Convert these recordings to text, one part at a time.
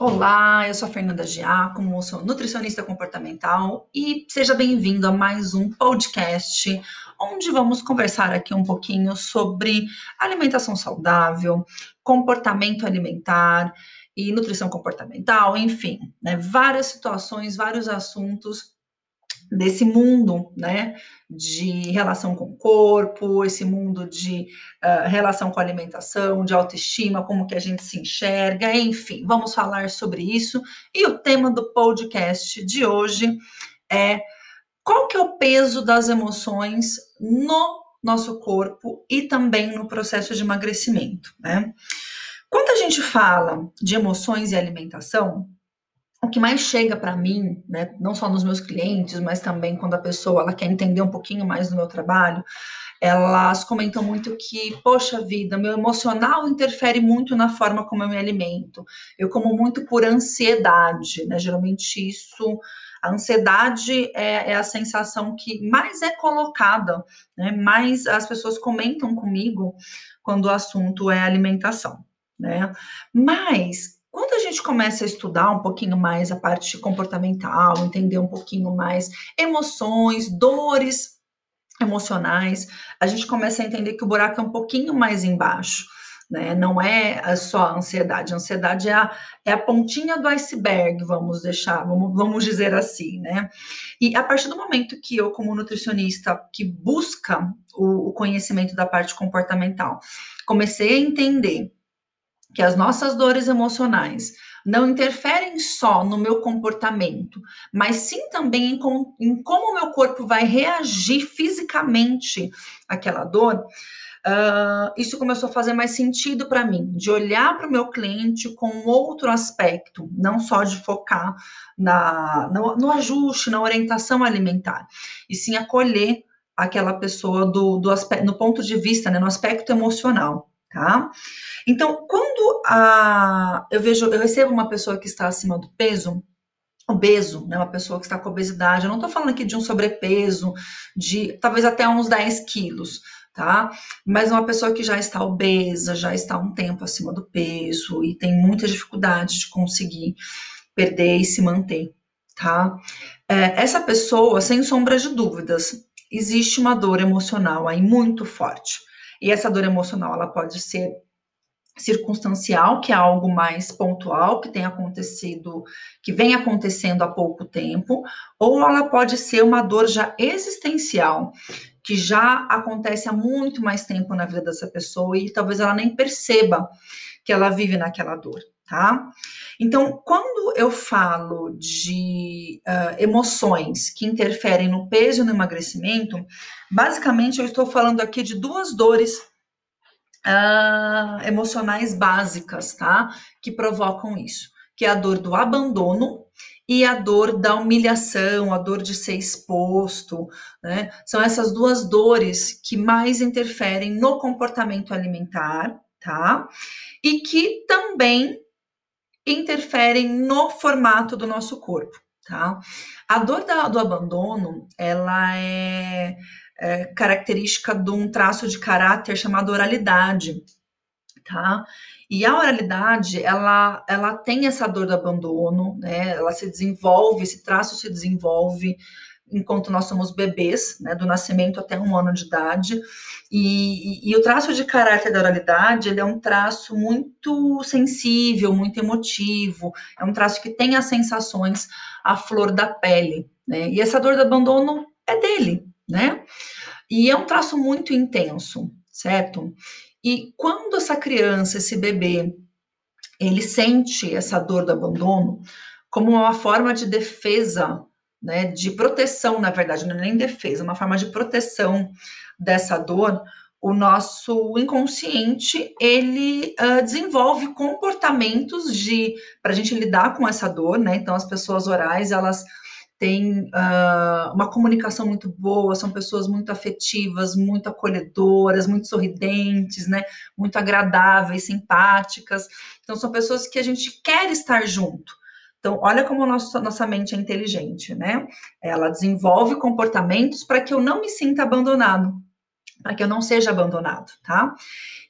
Olá, eu sou a Fernanda Giacomo, sou nutricionista comportamental e seja bem-vindo a mais um podcast onde vamos conversar aqui um pouquinho sobre alimentação saudável, comportamento alimentar e nutrição comportamental, enfim, né, várias situações, vários assuntos desse mundo, né, de relação com o corpo, esse mundo de uh, relação com a alimentação, de autoestima, como que a gente se enxerga, enfim, vamos falar sobre isso. E o tema do podcast de hoje é qual que é o peso das emoções no nosso corpo e também no processo de emagrecimento, né? Quando a gente fala de emoções e alimentação, o que mais chega para mim, né, não só nos meus clientes, mas também quando a pessoa ela quer entender um pouquinho mais do meu trabalho, elas comentam muito que, poxa vida, meu emocional interfere muito na forma como eu me alimento. Eu como muito por ansiedade, né? Geralmente isso, a ansiedade é, é a sensação que mais é colocada, né? Mais as pessoas comentam comigo quando o assunto é alimentação, né? Mas quando a gente começa a estudar um pouquinho mais a parte comportamental, entender um pouquinho mais emoções, dores emocionais, a gente começa a entender que o buraco é um pouquinho mais embaixo. Né? Não é só a ansiedade. A ansiedade é a, é a pontinha do iceberg, vamos deixar, vamos, vamos dizer assim, né? E a partir do momento que eu, como nutricionista, que busca o, o conhecimento da parte comportamental, comecei a entender que as nossas dores emocionais não interferem só no meu comportamento, mas sim também em, com, em como o meu corpo vai reagir fisicamente àquela dor. Uh, isso começou a fazer mais sentido para mim, de olhar para o meu cliente com outro aspecto, não só de focar na, no, no ajuste, na orientação alimentar, e sim acolher aquela pessoa do, do aspecto, no ponto de vista, né, no aspecto emocional tá? Então, quando a, eu vejo, eu recebo uma pessoa que está acima do peso, obeso, né, uma pessoa que está com obesidade, eu não estou falando aqui de um sobrepeso, de talvez até uns 10 quilos, tá? Mas uma pessoa que já está obesa, já está um tempo acima do peso e tem muita dificuldade de conseguir perder e se manter, tá? É, essa pessoa, sem sombra de dúvidas, existe uma dor emocional aí muito forte. E essa dor emocional, ela pode ser circunstancial, que é algo mais pontual, que tem acontecido, que vem acontecendo há pouco tempo, ou ela pode ser uma dor já existencial, que já acontece há muito mais tempo na vida dessa pessoa e talvez ela nem perceba que ela vive naquela dor, tá? Então, quando eu falo de uh, emoções que interferem no peso e no emagrecimento, basicamente eu estou falando aqui de duas dores uh, emocionais básicas, tá? Que provocam isso, que é a dor do abandono e a dor da humilhação, a dor de ser exposto, né? São essas duas dores que mais interferem no comportamento alimentar, tá? E que também interferem no formato do nosso corpo, tá? A dor da, do abandono, ela é, é, característica de um traço de caráter chamado oralidade, tá? E a oralidade, ela, ela tem essa dor do abandono, né? Ela se desenvolve, esse traço se desenvolve enquanto nós somos bebês, né, do nascimento até um ano de idade, e, e, e, o traço de caráter da oralidade, ele é um traço muito sensível, muito emotivo, é um traço que tem as sensações à flor da pele, né, e essa dor do abandono é dele, né, e é um traço muito intenso, certo? E quando essa criança, esse bebê, ele sente essa dor do abandono como uma forma de defesa né, de proteção, na verdade, não é nem defesa, uma forma de proteção dessa dor, o nosso inconsciente ele uh, desenvolve comportamentos de para a gente lidar com essa dor, né? Então as pessoas orais elas têm uh, uma comunicação muito boa, são pessoas muito afetivas, muito acolhedoras, muito sorridentes, né? Muito agradáveis, simpáticas. Então são pessoas que a gente quer estar junto. Então, olha como nossa, nossa mente é inteligente, né? Ela desenvolve comportamentos para que eu não me sinta abandonado, para que eu não seja abandonado, tá?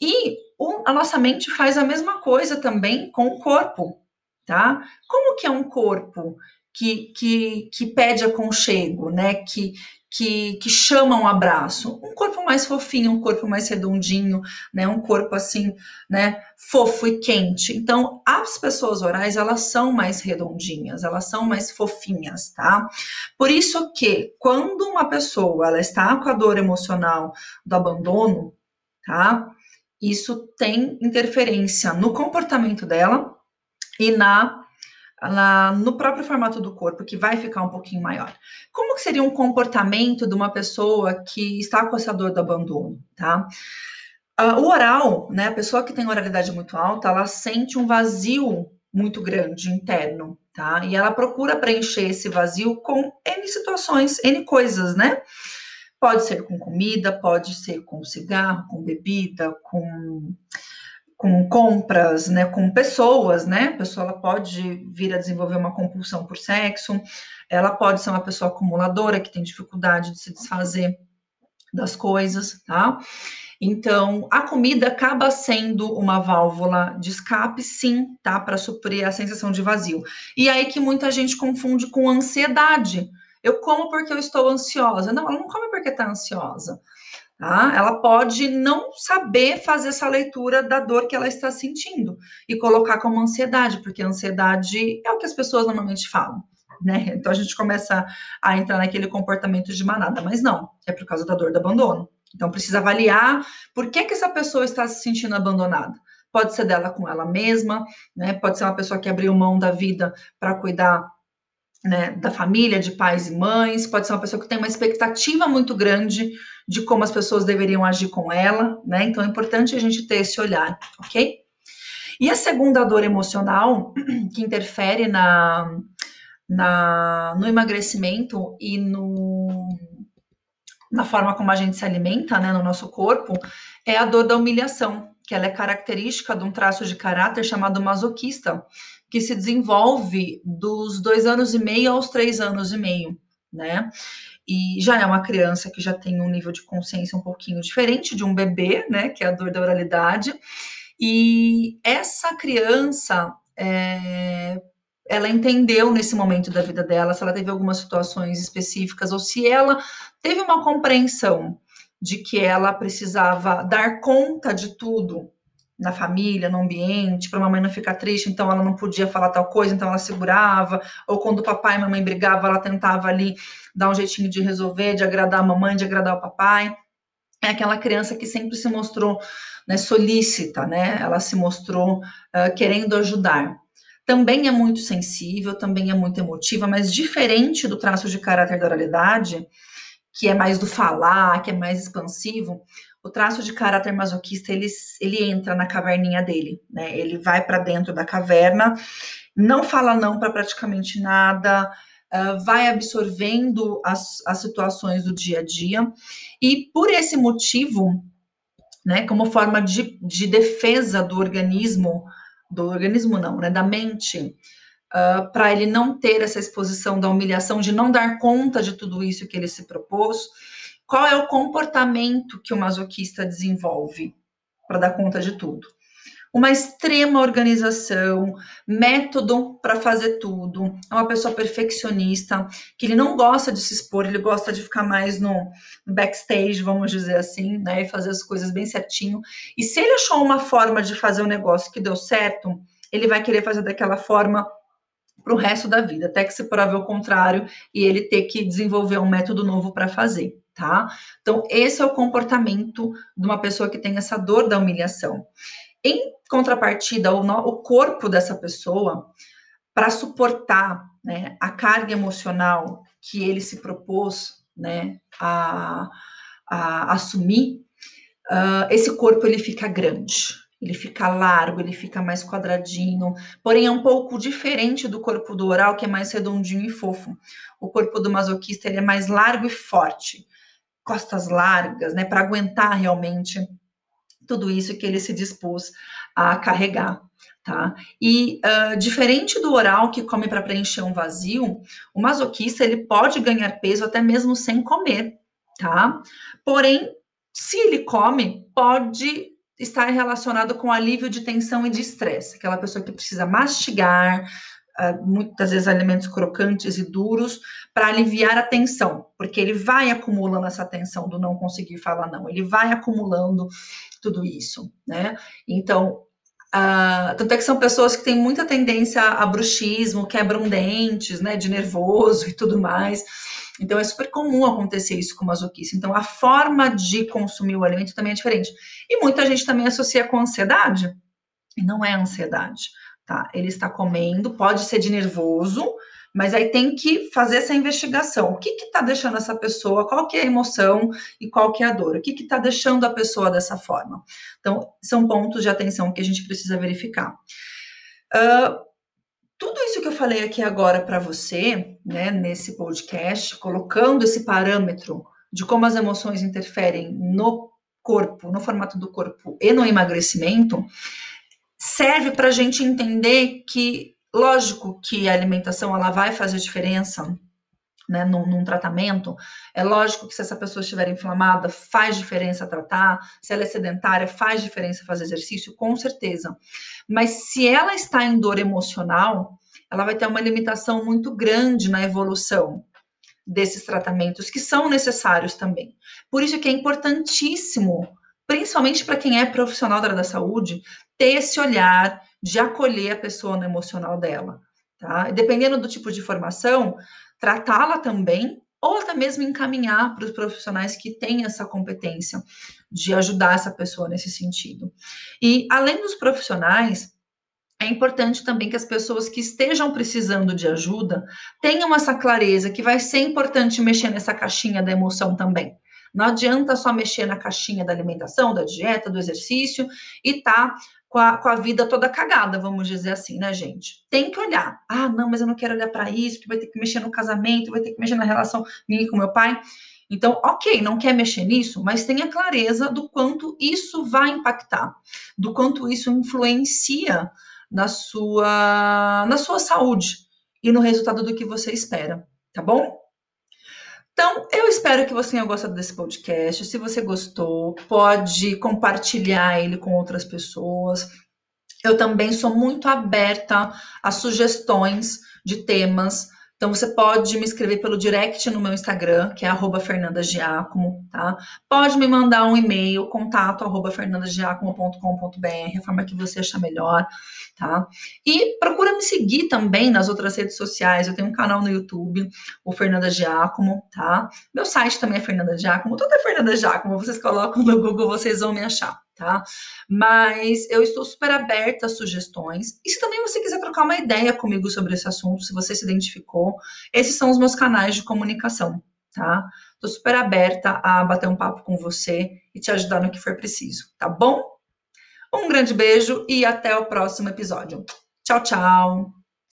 E o, a nossa mente faz a mesma coisa também com o corpo, tá? Como que é um corpo que, que, que pede aconchego, né? Que, que, que chama um abraço. Um corpo mais fofinho, um corpo mais redondinho, né? Um corpo assim, né? Fofo e quente. Então, as pessoas orais, elas são mais redondinhas, elas são mais fofinhas, tá? Por isso que, quando uma pessoa, ela está com a dor emocional do abandono, tá? Isso tem interferência no comportamento dela e na na, no próprio formato do corpo, que vai ficar um pouquinho maior. Como que seria um comportamento de uma pessoa que está com essa dor do abandono, tá? Uh, o oral, né, a pessoa que tem oralidade muito alta, ela sente um vazio muito grande interno, tá? E ela procura preencher esse vazio com N situações, N coisas, né? Pode ser com comida, pode ser com cigarro, com bebida, com com compras, né, com pessoas, né? A pessoa ela pode vir a desenvolver uma compulsão por sexo, ela pode ser uma pessoa acumuladora que tem dificuldade de se desfazer das coisas, tá? Então, a comida acaba sendo uma válvula de escape, sim, tá? Para suprir a sensação de vazio. E aí que muita gente confunde com ansiedade. Eu como porque eu estou ansiosa. Não, ela não come porque está ansiosa. Tá? Ela pode não saber fazer essa leitura da dor que ela está sentindo e colocar como ansiedade, porque ansiedade é o que as pessoas normalmente falam. Né? Então a gente começa a entrar naquele comportamento de manada, mas não, é por causa da dor do abandono. Então precisa avaliar por que, que essa pessoa está se sentindo abandonada. Pode ser dela com ela mesma, né? Pode ser uma pessoa que abriu mão da vida para cuidar né, da família, de pais e mães, pode ser uma pessoa que tem uma expectativa muito grande de como as pessoas deveriam agir com ela, né? Então é importante a gente ter esse olhar, ok? E a segunda dor emocional que interfere na, na, no emagrecimento e no, na forma como a gente se alimenta, né, no nosso corpo, é a dor da humilhação, que ela é característica de um traço de caráter chamado masoquista, que se desenvolve dos dois anos e meio aos três anos e meio, né? E já é uma criança que já tem um nível de consciência um pouquinho diferente de um bebê, né? Que é a dor da oralidade. E essa criança, é, ela entendeu nesse momento da vida dela, se ela teve algumas situações específicas, ou se ela teve uma compreensão de que ela precisava dar conta de tudo na família, no ambiente, para a mamãe não ficar triste, então ela não podia falar tal coisa, então ela segurava, ou quando o papai e a mamãe brigavam, ela tentava ali dar um jeitinho de resolver, de agradar a mamãe, de agradar o papai. É aquela criança que sempre se mostrou né, solícita, né? Ela se mostrou uh, querendo ajudar. Também é muito sensível, também é muito emotiva, mas diferente do traço de caráter da oralidade, que é mais do falar, que é mais expansivo, o traço de caráter masoquista ele, ele entra na caverninha dele, né? Ele vai para dentro da caverna, não fala não para praticamente nada, uh, vai absorvendo as, as situações do dia a dia, e por esse motivo, né, como forma de, de defesa do organismo, do organismo não, né, da mente, uh, ah, para ele não ter essa exposição da humilhação, de não dar conta de tudo isso que ele se propôs, qual é o comportamento que o masoquista desenvolve para dar conta de tudo? Uma extrema organização, método para fazer tudo. É uma pessoa perfeccionista, que ele não gosta de se expor, ele gosta de ficar mais no backstage, vamos dizer assim, né? E fazer as coisas bem certinho. E se ele achou uma forma de fazer um negócio que deu certo, ele vai querer fazer daquela forma para o resto da vida, até que se prove o contrário e ele ter que desenvolver um método novo para fazer tá? Então, esse é o comportamento de uma pessoa que tem essa dor da humilhação. Em contrapartida, o, o corpo dessa pessoa, para suportar né, a carga emocional que ele se propôs né, a, a assumir, uh, esse corpo ele fica grande, ele fica largo, ele fica mais quadradinho, porém é um pouco diferente do corpo do oral, que é mais redondinho e fofo. O corpo do masoquista ele é mais largo e forte costas largas, né, para aguentar realmente tudo isso que ele se dispôs a carregar. Tá? E uh, diferente do oral que come para preencher um vazio, o masoquista ele pode ganhar peso até mesmo sem comer, tá? Porém, se ele come, pode estar relacionado com alívio de tensão e de estresse. Aquela pessoa que precisa mastigar, muitas vezes alimentos crocantes e duros, para aliviar a tensão, porque ele vai acumulando essa tensão do não conseguir falar não, ele vai acumulando tudo isso, né? Então, Uh, tanto é que são pessoas que têm muita tendência a bruxismo, quebram dentes, né, de nervoso e tudo mais. Então é super comum acontecer isso com masoquista. Então a forma de consumir o alimento também é diferente. E muita gente também associa com ansiedade. E não é ansiedade, tá? Ele está comendo, pode ser de nervoso, mas aí tem que fazer essa investigação. O que está deixando essa pessoa, qual que é a emoção e qual que é a dor? O que está deixando a pessoa dessa forma? Então, são pontos de atenção que a gente precisa verificar. Uh, tudo isso que eu falei aqui agora para você, né, nesse podcast, colocando esse parâmetro de como as emoções interferem no corpo, no formato do corpo e no emagrecimento, serve para a gente entender que Lógico que a alimentação ela vai fazer diferença né, num, num, tratamento. É lógico que se essa pessoa estiver inflamada, faz diferença tratar. Se ela é sedentária, faz diferença fazer exercício, com certeza. Mas se ela está em dor emocional, ela vai ter uma limitação muito grande na evolução desses tratamentos que são necessários também. Por isso que é importantíssimo, principalmente para quem é profissional da área da saúde, ter esse olhar de acolher a pessoa no emocional dela, tá? E dependendo do tipo de formação, tratá-la também ou até mesmo encaminhar para os profissionais que têm essa competência de ajudar essa pessoa nesse sentido. E além dos profissionais, é importante também que as pessoas que estejam precisando de ajuda tenham essa clareza que vai ser importante mexer nessa caixinha da emoção também. Não adianta só mexer na caixinha da alimentação, da dieta, do exercício e tá com a, com a vida toda cagada, vamos dizer assim, né, gente? Tem que olhar. Ah, não, mas eu não quero olhar para isso, porque vai ter que mexer no casamento, vai ter que mexer na relação minha com meu pai. Então, ok, não quer mexer nisso, mas tenha clareza do quanto isso vai impactar, do quanto isso influencia na sua, na sua saúde e no resultado do que você espera, tá bom? Então, eu espero que você tenha gostado desse podcast. Se você gostou, pode compartilhar ele com outras pessoas. Eu também sou muito aberta a sugestões de temas então, você pode me escrever pelo direct no meu Instagram, que é arroba fernandagiacomo, tá? Pode me mandar um e-mail, contato arroba fernandagiacomo.com.br, a forma que você achar melhor, tá? E procura me seguir também nas outras redes sociais. Eu tenho um canal no YouTube, o Fernanda Giacomo, tá? Meu site também é Fernanda Giacomo, tudo é Fernanda Giacomo. Vocês colocam no Google, vocês vão me achar tá? Mas eu estou super aberta a sugestões. E se também você quiser trocar uma ideia comigo sobre esse assunto, se você se identificou, esses são os meus canais de comunicação, tá? Estou super aberta a bater um papo com você e te ajudar no que for preciso, tá bom? Um grande beijo e até o próximo episódio. Tchau, tchau!